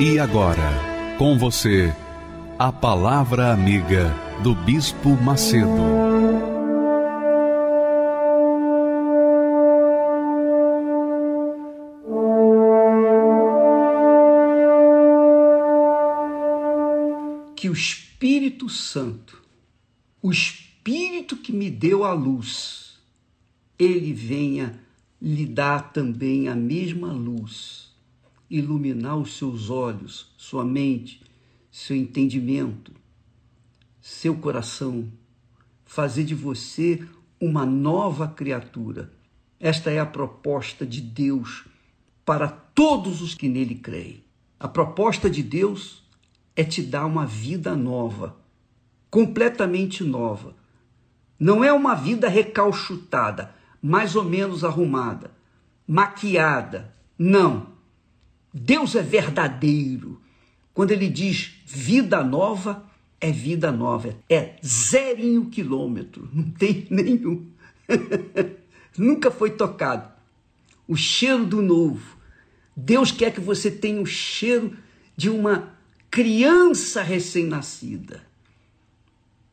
E agora, com você, a Palavra Amiga do Bispo Macedo. Que o Espírito Santo, o Espírito que me deu a luz, ele venha lhe dar também a mesma luz iluminar os seus olhos, sua mente, seu entendimento, seu coração, fazer de você uma nova criatura. Esta é a proposta de Deus para todos os que nele creem. A proposta de Deus é te dar uma vida nova, completamente nova. Não é uma vida recalchutada, mais ou menos arrumada, maquiada. Não Deus é verdadeiro. Quando ele diz vida nova, é vida nova. É zerinho quilômetro, não tem nenhum. Nunca foi tocado. O cheiro do novo. Deus quer que você tenha o cheiro de uma criança recém-nascida.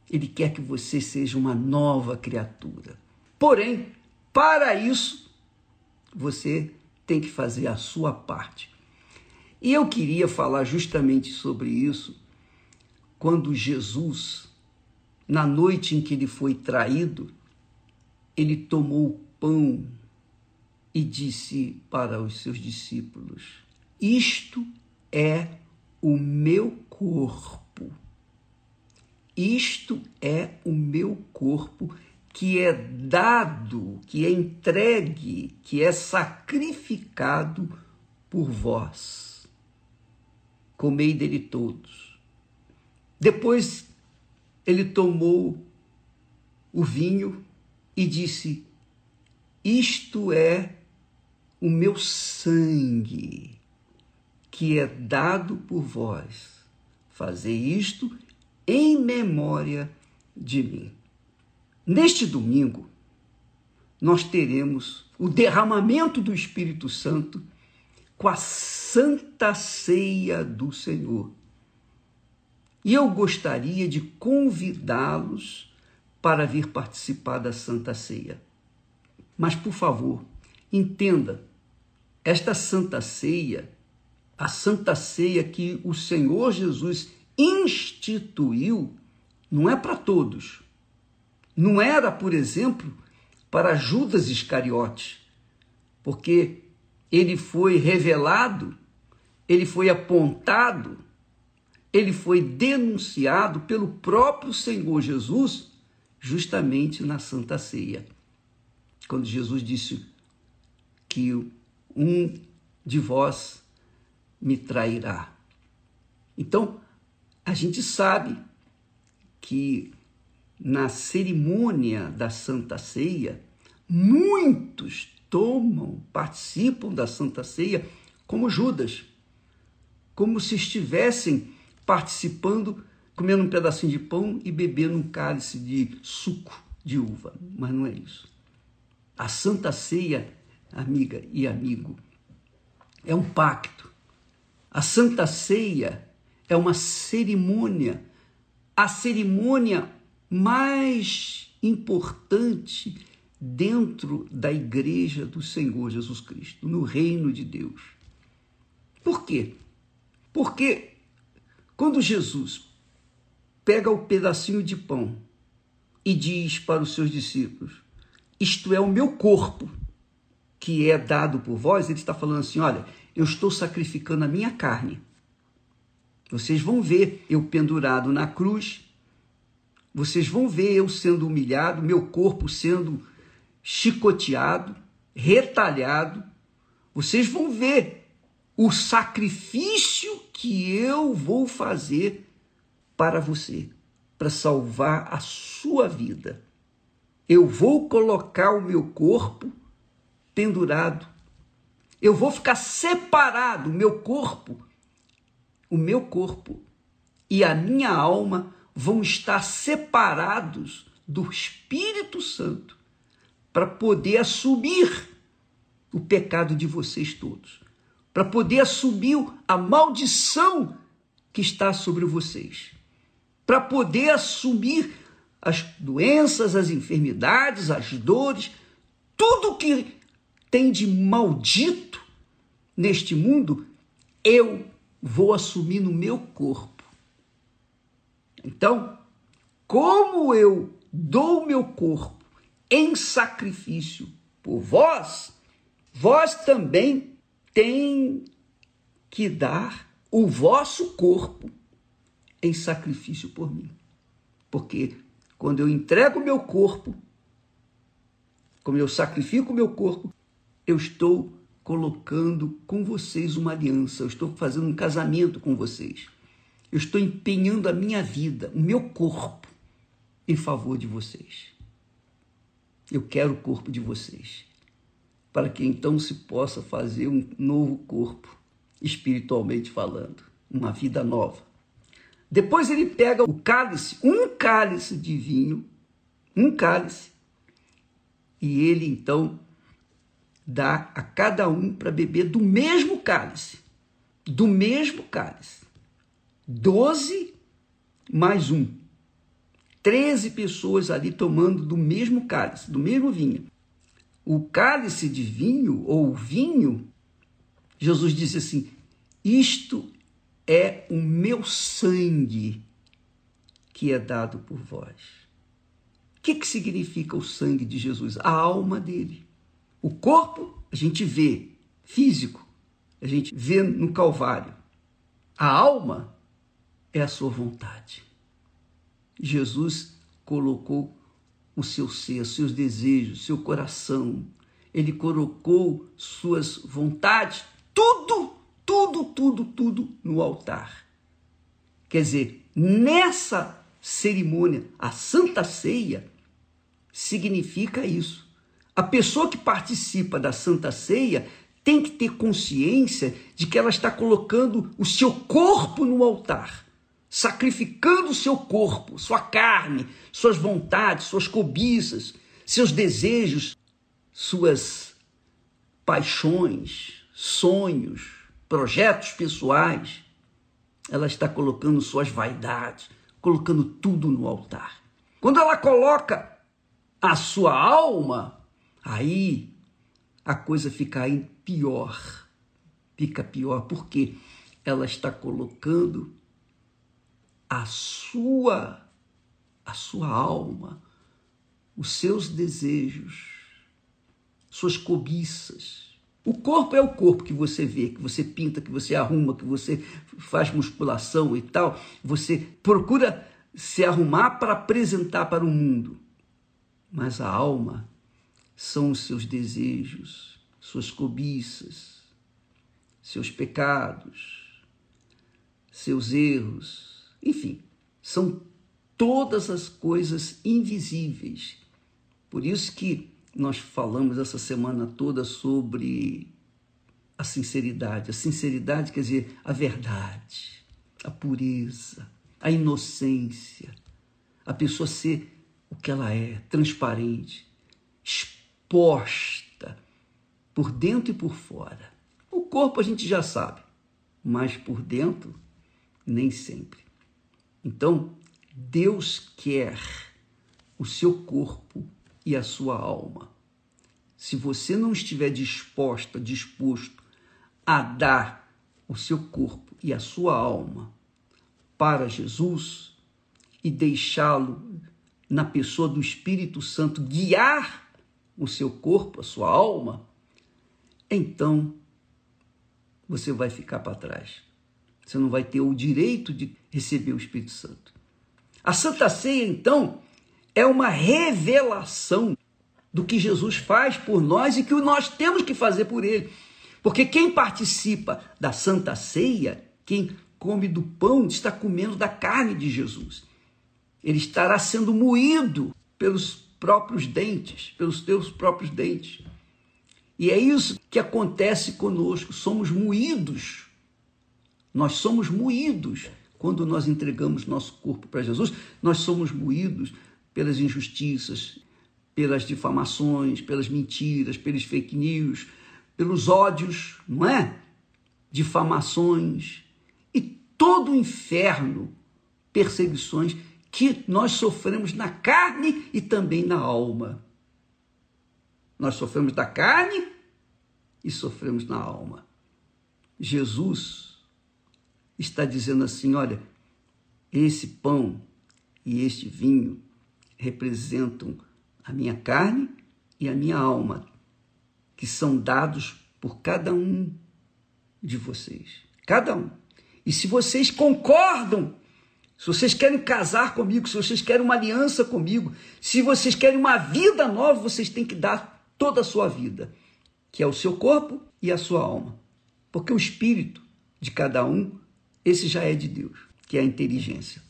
Ele quer que você seja uma nova criatura. Porém, para isso, você tem que fazer a sua parte. E eu queria falar justamente sobre isso quando Jesus, na noite em que ele foi traído, ele tomou o pão e disse para os seus discípulos: Isto é o meu corpo. Isto é o meu corpo que é dado, que é entregue, que é sacrificado por vós comei dele todos. Depois ele tomou o vinho e disse: Isto é o meu sangue, que é dado por vós. Fazei isto em memória de mim. Neste domingo, nós teremos o derramamento do Espírito Santo com a Santa Ceia do Senhor. E eu gostaria de convidá-los para vir participar da Santa Ceia. Mas, por favor, entenda, esta Santa Ceia, a Santa Ceia que o Senhor Jesus instituiu, não é para todos. Não era, por exemplo, para Judas Iscariotes, porque ele foi revelado, ele foi apontado, ele foi denunciado pelo próprio Senhor Jesus, justamente na Santa Ceia. Quando Jesus disse que um de vós me trairá. Então, a gente sabe que na cerimônia da Santa Ceia, muitos tomam, participam da Santa Ceia como Judas, como se estivessem participando, comendo um pedacinho de pão e bebendo um cálice de suco de uva. Mas não é isso. A Santa Ceia, amiga e amigo, é um pacto. A Santa Ceia é uma cerimônia, a cerimônia mais importante dentro da igreja do Senhor Jesus Cristo, no reino de Deus. Por quê? Porque quando Jesus pega o pedacinho de pão e diz para os seus discípulos: Isto é o meu corpo que é dado por vós, ele está falando assim: Olha, eu estou sacrificando a minha carne. Vocês vão ver eu pendurado na cruz, vocês vão ver eu sendo humilhado, meu corpo sendo chicoteado, retalhado. Vocês vão ver o sacrifício que eu vou fazer para você, para salvar a sua vida. Eu vou colocar o meu corpo pendurado. Eu vou ficar separado, o meu corpo, o meu corpo e a minha alma vão estar separados do Espírito Santo para poder assumir o pecado de vocês todos, para poder assumir a maldição que está sobre vocês, para poder assumir as doenças, as enfermidades, as dores, tudo que tem de maldito neste mundo, eu vou assumir no meu corpo. Então, como eu dou o meu corpo em sacrifício por vós, vós também tem que dar o vosso corpo em sacrifício por mim. Porque quando eu entrego o meu corpo, como eu sacrifico o meu corpo, eu estou colocando com vocês uma aliança, eu estou fazendo um casamento com vocês. Eu estou empenhando a minha vida, o meu corpo, em favor de vocês. Eu quero o corpo de vocês, para que então se possa fazer um novo corpo, espiritualmente falando, uma vida nova. Depois ele pega o cálice, um cálice de vinho, um cálice, e ele então dá a cada um para beber do mesmo cálice. Do mesmo cálice. Doze mais um. Treze pessoas ali tomando do mesmo cálice, do mesmo vinho. O cálice de vinho, ou vinho, Jesus disse assim: Isto é o meu sangue que é dado por vós. O que, que significa o sangue de Jesus? A alma dele. O corpo a gente vê, físico, a gente vê no Calvário. A alma é a sua vontade. Jesus colocou o seu ser, seus desejos, seu coração. Ele colocou suas vontades, tudo, tudo, tudo, tudo no altar. Quer dizer, nessa cerimônia, a Santa Ceia significa isso. A pessoa que participa da Santa Ceia tem que ter consciência de que ela está colocando o seu corpo no altar, sacrificando seu corpo, sua carne, suas vontades, suas cobiças, seus desejos, suas paixões, sonhos, projetos pessoais. Ela está colocando suas vaidades, colocando tudo no altar. Quando ela coloca a sua alma Aí a coisa fica pior. Fica pior porque ela está colocando a sua a sua alma, os seus desejos, suas cobiças. O corpo é o corpo que você vê, que você pinta, que você arruma, que você faz musculação e tal. Você procura se arrumar para apresentar para o mundo. Mas a alma são os seus desejos, suas cobiças, seus pecados, seus erros, enfim, são todas as coisas invisíveis. Por isso que nós falamos essa semana toda sobre a sinceridade. A sinceridade quer dizer a verdade, a pureza, a inocência, a pessoa ser o que ela é, transparente, exposta por dentro e por fora. O corpo a gente já sabe, mas por dentro nem sempre. Então, Deus quer o seu corpo e a sua alma. Se você não estiver disposta, disposto a dar o seu corpo e a sua alma para Jesus e deixá-lo na pessoa do Espírito Santo guiar o seu corpo, a sua alma, então você vai ficar para trás. Você não vai ter o direito de receber o Espírito Santo. A Santa Ceia, então, é uma revelação do que Jesus faz por nós e que nós temos que fazer por ele. Porque quem participa da Santa Ceia, quem come do pão, está comendo da carne de Jesus. Ele estará sendo moído pelos próprios dentes, pelos teus próprios dentes. E é isso que acontece conosco, somos moídos. Nós somos moídos quando nós entregamos nosso corpo para Jesus, nós somos moídos pelas injustiças, pelas difamações, pelas mentiras, pelos fake news, pelos ódios, não é? Difamações e todo o inferno, perseguições que nós sofremos na carne e também na alma. Nós sofremos da carne e sofremos na alma. Jesus está dizendo assim: olha, esse pão e este vinho representam a minha carne e a minha alma, que são dados por cada um de vocês. Cada um. E se vocês concordam, se vocês querem casar comigo, se vocês querem uma aliança comigo, se vocês querem uma vida nova, vocês têm que dar toda a sua vida, que é o seu corpo e a sua alma. Porque o espírito de cada um, esse já é de Deus, que é a inteligência.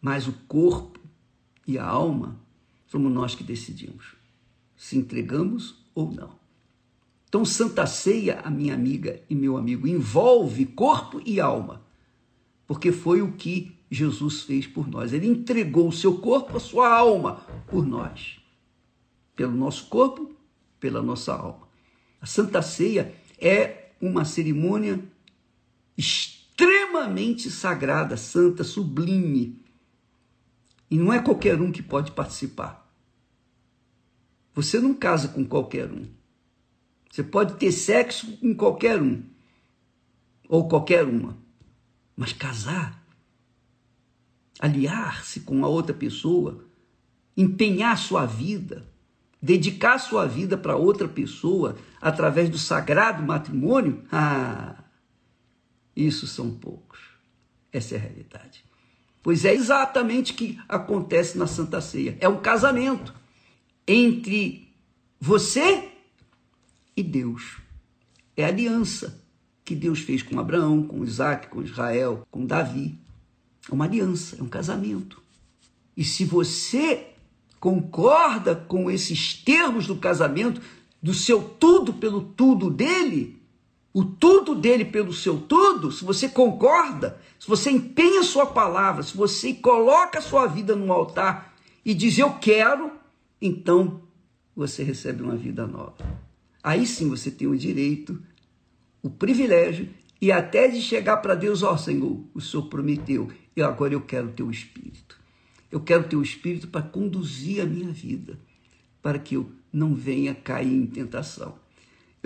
Mas o corpo e a alma somos nós que decidimos se entregamos ou não. Então, Santa Ceia, a minha amiga e meu amigo, envolve corpo e alma, porque foi o que Jesus fez por nós. Ele entregou o seu corpo, a sua alma, por nós. Pelo nosso corpo pela nossa alma. A Santa Ceia é uma cerimônia extremamente sagrada, santa, sublime. E não é qualquer um que pode participar. Você não casa com qualquer um. Você pode ter sexo com qualquer um, ou qualquer uma. Mas casar, aliar-se com a outra pessoa, empenhar sua vida, dedicar sua vida para outra pessoa através do sagrado matrimônio, ah, isso são poucos. Essa é a realidade. Pois é exatamente o que acontece na Santa Ceia. É um casamento entre você e Deus. É a aliança que Deus fez com Abraão, com Isaac, com Israel, com Davi. É uma aliança, é um casamento. E se você concorda com esses termos do casamento, do seu tudo pelo tudo dele, o tudo dele pelo seu tudo, se você concorda, se você empenha sua palavra, se você coloca sua vida no altar e diz eu quero, então você recebe uma vida nova. Aí sim você tem o direito, o privilégio e até de chegar para Deus, ó oh, Senhor, o Senhor prometeu, e agora eu quero o teu espírito. Eu quero o Espírito para conduzir a minha vida, para que eu não venha cair em tentação.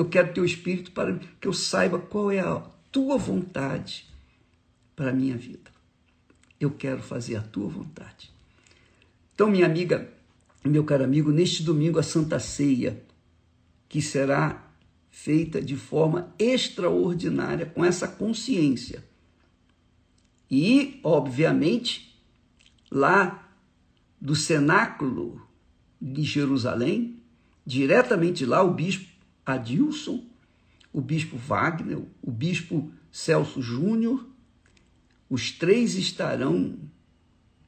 Eu quero ter o Espírito para que eu saiba qual é a tua vontade para a minha vida. Eu quero fazer a tua vontade. Então, minha amiga, meu caro amigo, neste domingo a Santa Ceia, que será feita de forma extraordinária, com essa consciência. E, obviamente, lá do cenáculo de Jerusalém, diretamente lá, o bispo Adilson, o bispo Wagner, o bispo Celso Júnior, os três estarão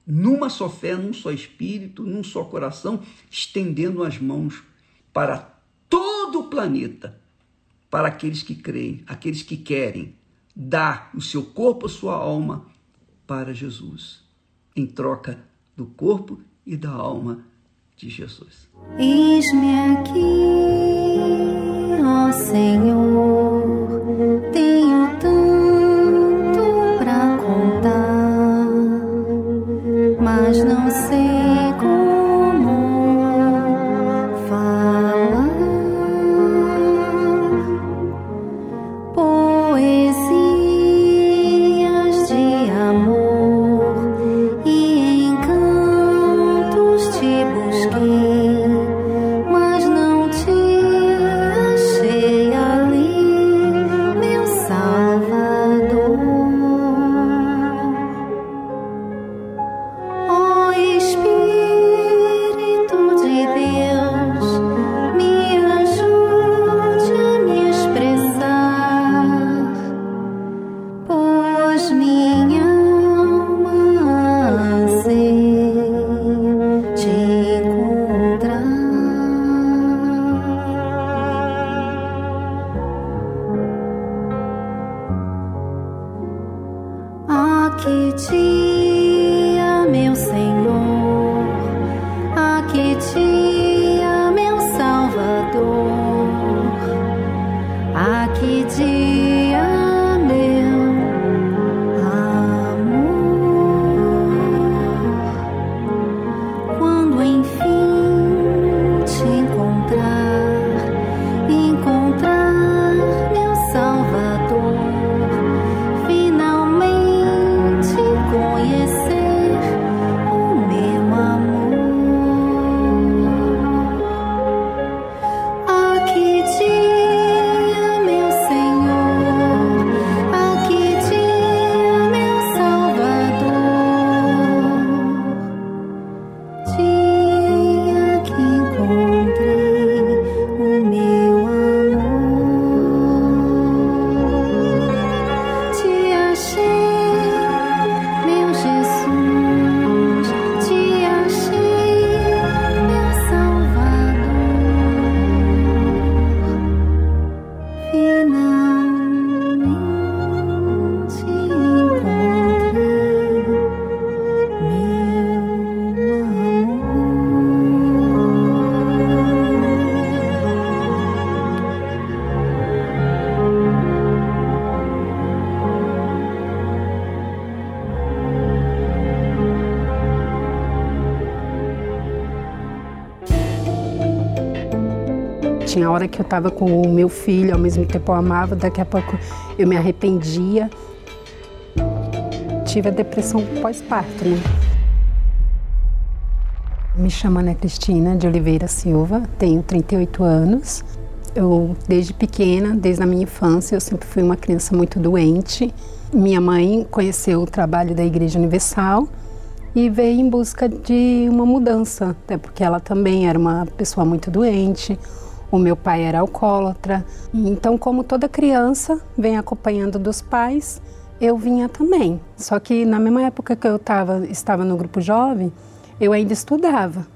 numa só fé, num só espírito, num só coração, estendendo as mãos para todo o planeta, para aqueles que creem, aqueles que querem dar o seu corpo, a sua alma para Jesus em troca do corpo e da alma de Jesus. Eis-me aqui, Senhor, hora que eu estava com o meu filho, ao mesmo tempo eu amava, daqui a pouco eu me arrependia. Tive a depressão pós-parto, né? Me chamo Ana Cristina de Oliveira Silva, tenho 38 anos. Eu, desde pequena, desde a minha infância, eu sempre fui uma criança muito doente. Minha mãe conheceu o trabalho da Igreja Universal e veio em busca de uma mudança, até porque ela também era uma pessoa muito doente. O meu pai era alcoólatra. Então, como toda criança vem acompanhando dos pais, eu vinha também. Só que na mesma época que eu tava, estava no grupo jovem, eu ainda estudava.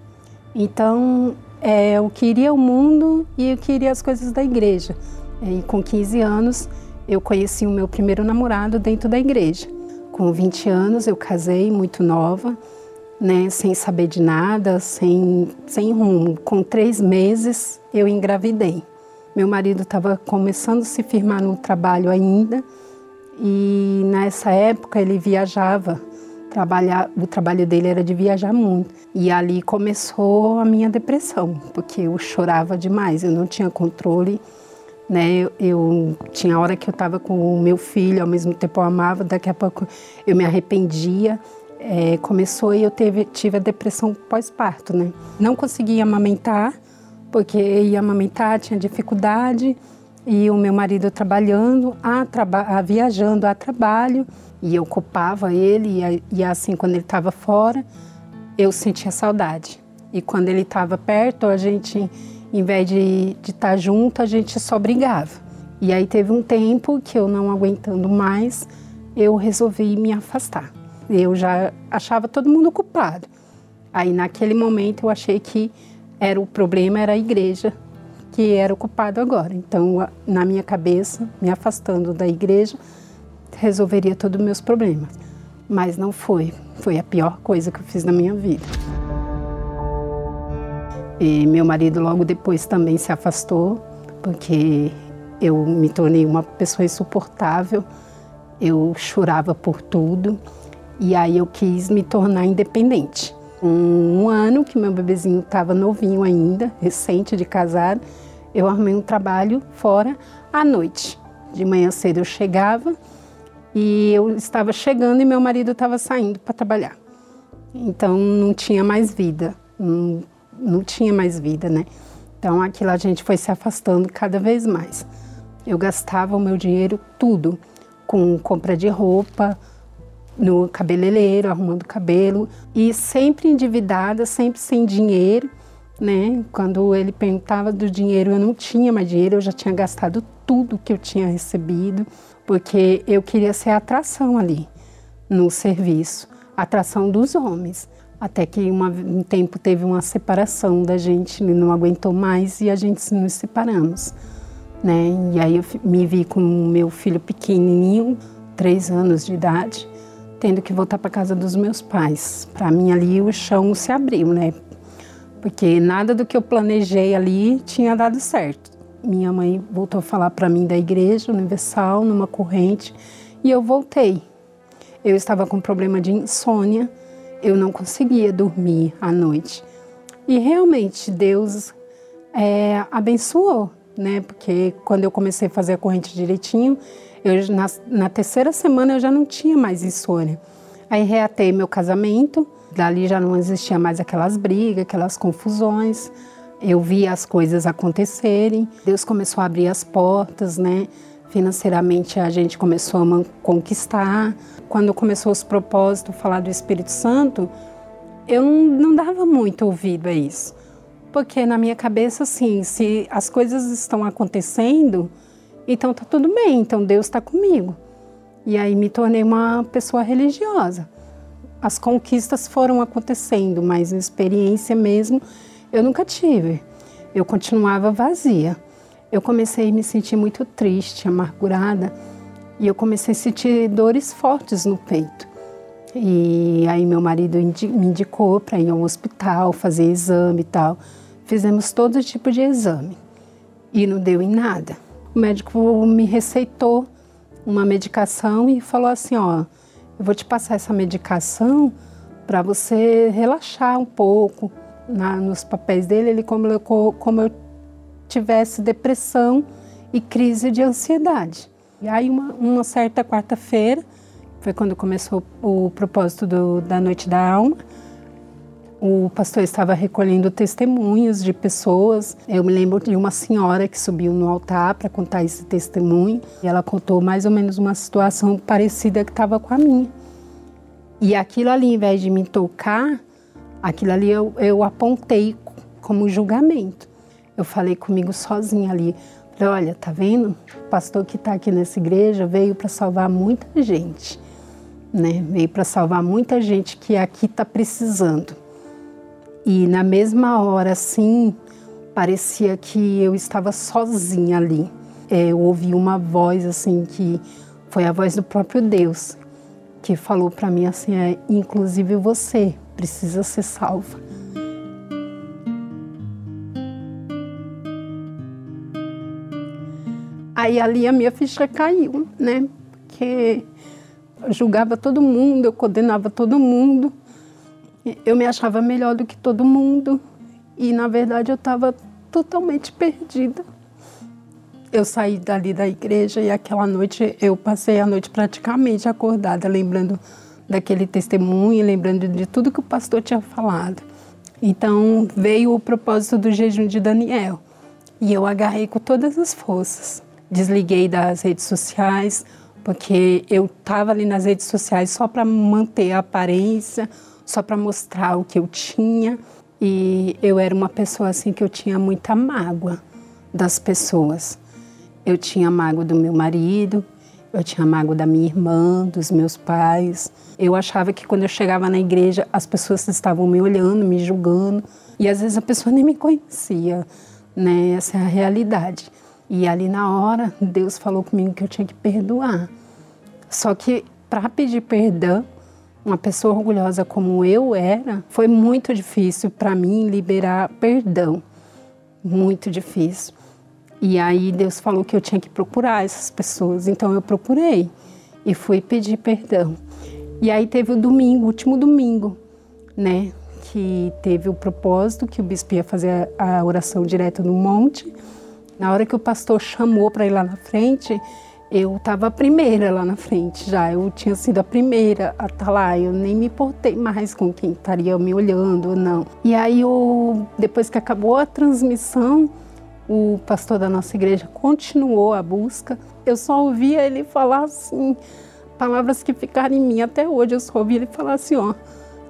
Então, é, eu queria o mundo e eu queria as coisas da igreja. E com 15 anos, eu conheci o meu primeiro namorado dentro da igreja. Com 20 anos, eu casei muito nova, né, sem saber de nada, sem, sem rumo. Com três meses, eu engravidei. Meu marido estava começando a se firmar no trabalho ainda e nessa época ele viajava trabalhar, o trabalho dele era de viajar muito. E ali começou a minha depressão, porque eu chorava demais, eu não tinha controle. Né? Eu, eu tinha hora que eu estava com o meu filho, ao mesmo tempo eu amava, daqui a pouco eu me arrependia. É, começou e eu teve, tive a depressão pós-parto, né? Não conseguia amamentar, porque ia amamentar, tinha dificuldade, e o meu marido trabalhando, a, traba a viajando a trabalho, e eu ocupava ele, e, e assim, quando ele estava fora, eu sentia saudade. E quando ele estava perto, a gente, em vez de estar tá junto, a gente só brigava. E aí teve um tempo que eu não aguentando mais, eu resolvi me afastar. Eu já achava todo mundo culpado. Aí naquele momento eu achei que era o problema era a igreja que era o culpado agora. Então, na minha cabeça, me afastando da igreja, resolveria todos os meus problemas. Mas não foi. Foi a pior coisa que eu fiz na minha vida. E meu marido logo depois também se afastou, porque eu me tornei uma pessoa insuportável. Eu chorava por tudo e aí eu quis me tornar independente. Um, um ano que meu bebezinho estava novinho ainda, recente de casado, eu arrumei um trabalho fora à noite. De manhã cedo eu chegava, e eu estava chegando e meu marido estava saindo para trabalhar. Então não tinha mais vida, não, não tinha mais vida, né? Então aquilo a gente foi se afastando cada vez mais. Eu gastava o meu dinheiro tudo com compra de roupa, no cabeleireiro, arrumando cabelo e sempre endividada, sempre sem dinheiro, né? Quando ele perguntava do dinheiro, eu não tinha mais dinheiro, eu já tinha gastado tudo que eu tinha recebido porque eu queria ser atração ali no serviço, atração dos homens. Até que uma, um tempo teve uma separação da gente, ele não aguentou mais e a gente nos separamos. Né? E aí eu me vi com meu filho pequenininho, três anos de idade, tendo que voltar para casa dos meus pais. Para mim ali o chão se abriu, né? Porque nada do que eu planejei ali tinha dado certo minha mãe voltou a falar para mim da Igreja Universal, numa corrente, e eu voltei. Eu estava com problema de insônia, eu não conseguia dormir à noite. E realmente Deus é, abençoou, né? Porque quando eu comecei a fazer a corrente direitinho, eu, na, na terceira semana eu já não tinha mais insônia. Aí reatei meu casamento, dali já não existia mais aquelas brigas, aquelas confusões. Eu vi as coisas acontecerem, Deus começou a abrir as portas, né? Financeiramente a gente começou a conquistar. Quando começou os propósitos, falar do Espírito Santo, eu não, não dava muito ouvido a isso. Porque na minha cabeça, assim, se as coisas estão acontecendo, então tá tudo bem, então Deus está comigo. E aí me tornei uma pessoa religiosa. As conquistas foram acontecendo, mas experiência mesmo eu nunca tive. Eu continuava vazia. Eu comecei a me sentir muito triste, amargurada, e eu comecei a sentir dores fortes no peito. E aí meu marido me indicou para ir ao hospital, fazer exame e tal. Fizemos todo tipo de exame e não deu em nada. O médico me receitou uma medicação e falou assim, ó, eu vou te passar essa medicação para você relaxar um pouco, na, nos papéis dele, ele colocou como eu tivesse depressão e crise de ansiedade. E aí, uma, uma certa quarta-feira, foi quando começou o propósito do, da Noite da Alma, o pastor estava recolhendo testemunhos de pessoas. Eu me lembro de uma senhora que subiu no altar para contar esse testemunho e ela contou mais ou menos uma situação parecida que estava com a minha. E aquilo ali, em vez de me tocar, aquilo ali eu, eu apontei como julgamento. Eu falei comigo sozinha ali. Falei, olha, tá vendo? O pastor que está aqui nessa igreja veio para salvar muita gente, né? Veio para salvar muita gente que aqui está precisando. E na mesma hora, assim, parecia que eu estava sozinha ali. É, eu ouvi uma voz, assim, que foi a voz do próprio Deus, que falou para mim assim: é, inclusive você precisa ser salva. Aí ali a minha ficha caiu, né? Porque eu julgava todo mundo, eu condenava todo mundo eu me achava melhor do que todo mundo e na verdade eu estava totalmente perdida. Eu saí dali da igreja e aquela noite eu passei a noite praticamente acordada, lembrando daquele testemunho, lembrando de tudo que o pastor tinha falado. Então veio o propósito do jejum de Daniel e eu agarrei com todas as forças. Desliguei das redes sociais, porque eu estava ali nas redes sociais só para manter a aparência, só para mostrar o que eu tinha. E eu era uma pessoa assim que eu tinha muita mágoa das pessoas. Eu tinha mágoa do meu marido, eu tinha mágoa da minha irmã, dos meus pais. Eu achava que quando eu chegava na igreja, as pessoas estavam me olhando, me julgando, e às vezes a pessoa nem me conhecia, né? Essa é a realidade. E ali na hora, Deus falou comigo que eu tinha que perdoar. Só que para pedir perdão, uma pessoa orgulhosa como eu era, foi muito difícil para mim liberar perdão. Muito difícil. E aí Deus falou que eu tinha que procurar essas pessoas. Então eu procurei e fui pedir perdão. E aí teve o domingo, o último domingo, né? Que teve o propósito que o bispo ia fazer a oração direta no monte. Na hora que o pastor chamou para ir lá na frente, eu estava a primeira lá na frente já, eu tinha sido a primeira a estar tá lá, eu nem me importei mais com quem estaria me olhando ou não. E aí, eu, depois que acabou a transmissão, o pastor da nossa igreja continuou a busca. Eu só ouvia ele falar assim, palavras que ficaram em mim até hoje, eu só ouvia ele falar assim, ó,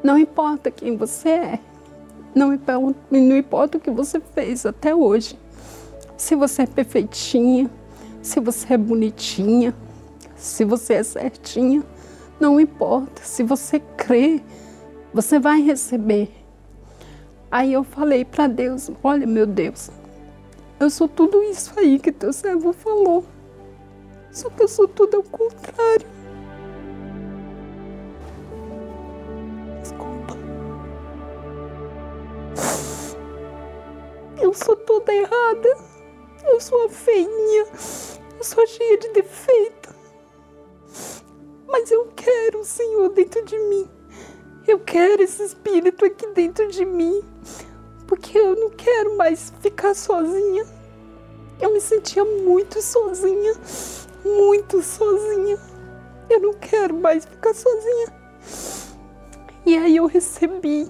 não importa quem você é, não não importa o que você fez até hoje, se você é perfeitinha, se você é bonitinha, se você é certinha, não importa. Se você crê, você vai receber. Aí eu falei para Deus: Olha, meu Deus, eu sou tudo isso aí que teu servo falou. Só que eu sou tudo ao contrário. Desculpa. Eu sou toda errada. Eu sou a feinha, sou cheia de defeito. Mas eu quero o Senhor dentro de mim. Eu quero esse Espírito aqui dentro de mim. Porque eu não quero mais ficar sozinha. Eu me sentia muito sozinha. Muito sozinha. Eu não quero mais ficar sozinha. E aí eu recebi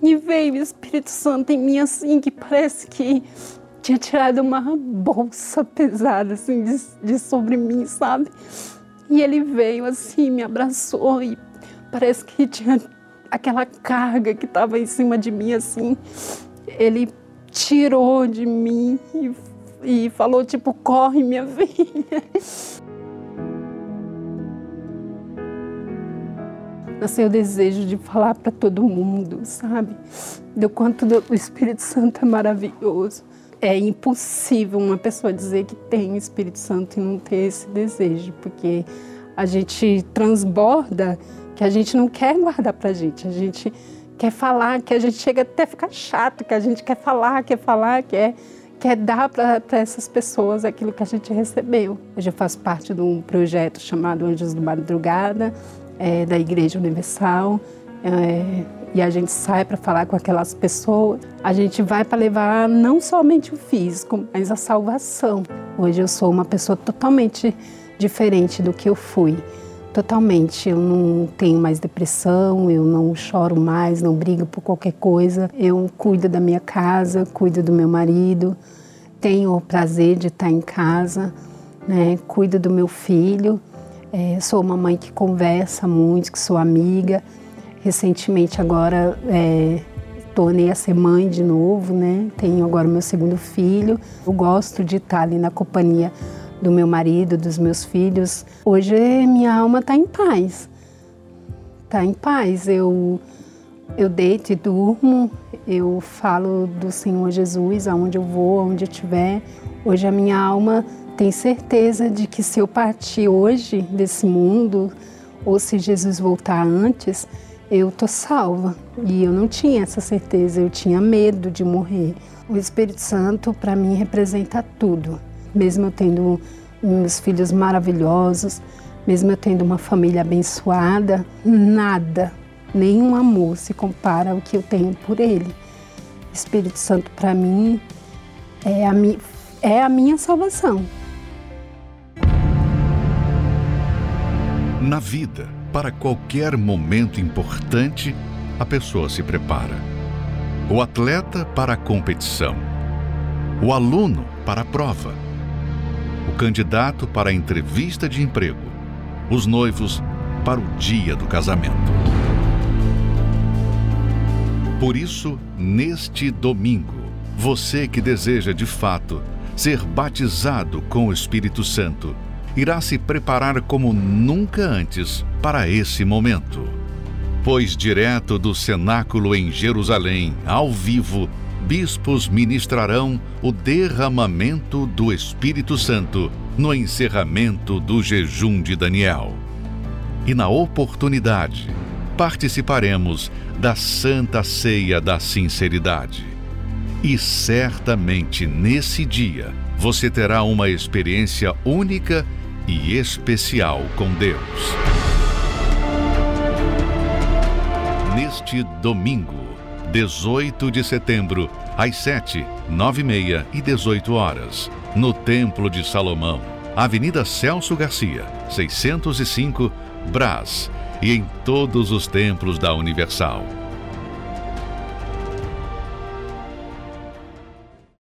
e veio o Espírito Santo em mim assim, que parece que tinha tirado uma bolsa pesada assim de, de sobre mim, sabe? E ele veio assim, me abraçou e parece que tinha aquela carga que estava em cima de mim assim. Ele tirou de mim e, e falou tipo, corre minha filha. Nasceu o desejo de falar para todo mundo, sabe? Do quanto o Espírito Santo é maravilhoso é impossível uma pessoa dizer que tem Espírito Santo e não ter esse desejo, porque a gente transborda que a gente não quer guardar para a gente, a gente quer falar, que a gente chega até a ficar chato, que a gente quer falar, quer falar, quer, quer dar para essas pessoas aquilo que a gente recebeu. Hoje eu faço parte de um projeto chamado Anjos do Madrugada, é, da Igreja Universal. É, e a gente sai para falar com aquelas pessoas, a gente vai para levar não somente o físico, mas a salvação. Hoje eu sou uma pessoa totalmente diferente do que eu fui. Totalmente. Eu não tenho mais depressão, eu não choro mais, não brigo por qualquer coisa. Eu cuido da minha casa, cuido do meu marido, tenho o prazer de estar em casa, né? cuido do meu filho. É, sou uma mãe que conversa muito, que sou amiga. Recentemente agora é, tornei a ser mãe de novo, né? Tenho agora meu segundo filho. Eu gosto de estar ali na companhia do meu marido, dos meus filhos. Hoje minha alma está em paz. Está em paz. Eu eu deito e durmo. Eu falo do Senhor Jesus aonde eu vou, aonde eu estiver. Hoje a minha alma tem certeza de que se eu partir hoje desse mundo ou se Jesus voltar antes, eu tô salva. E eu não tinha essa certeza, eu tinha medo de morrer. O Espírito Santo para mim representa tudo. Mesmo eu tendo meus filhos maravilhosos, mesmo eu tendo uma família abençoada, nada, nenhum amor se compara ao que eu tenho por ele. O Espírito Santo para mim é a, mi é a minha salvação. Na vida, para qualquer momento importante, a pessoa se prepara. O atleta para a competição, o aluno para a prova, o candidato para a entrevista de emprego, os noivos para o dia do casamento. Por isso, neste domingo, você que deseja de fato ser batizado com o Espírito Santo, irá se preparar como nunca antes para esse momento. Pois, direto do cenáculo em Jerusalém, ao vivo, bispos ministrarão o derramamento do Espírito Santo no encerramento do jejum de Daniel. E na oportunidade, participaremos da Santa Ceia da Sinceridade. E certamente nesse dia você terá uma experiência única e especial com Deus. Neste domingo, 18 de setembro, às 7, 9 e meia e 18 horas, no Templo de Salomão, Avenida Celso Garcia, 605, Brás, e em todos os templos da Universal.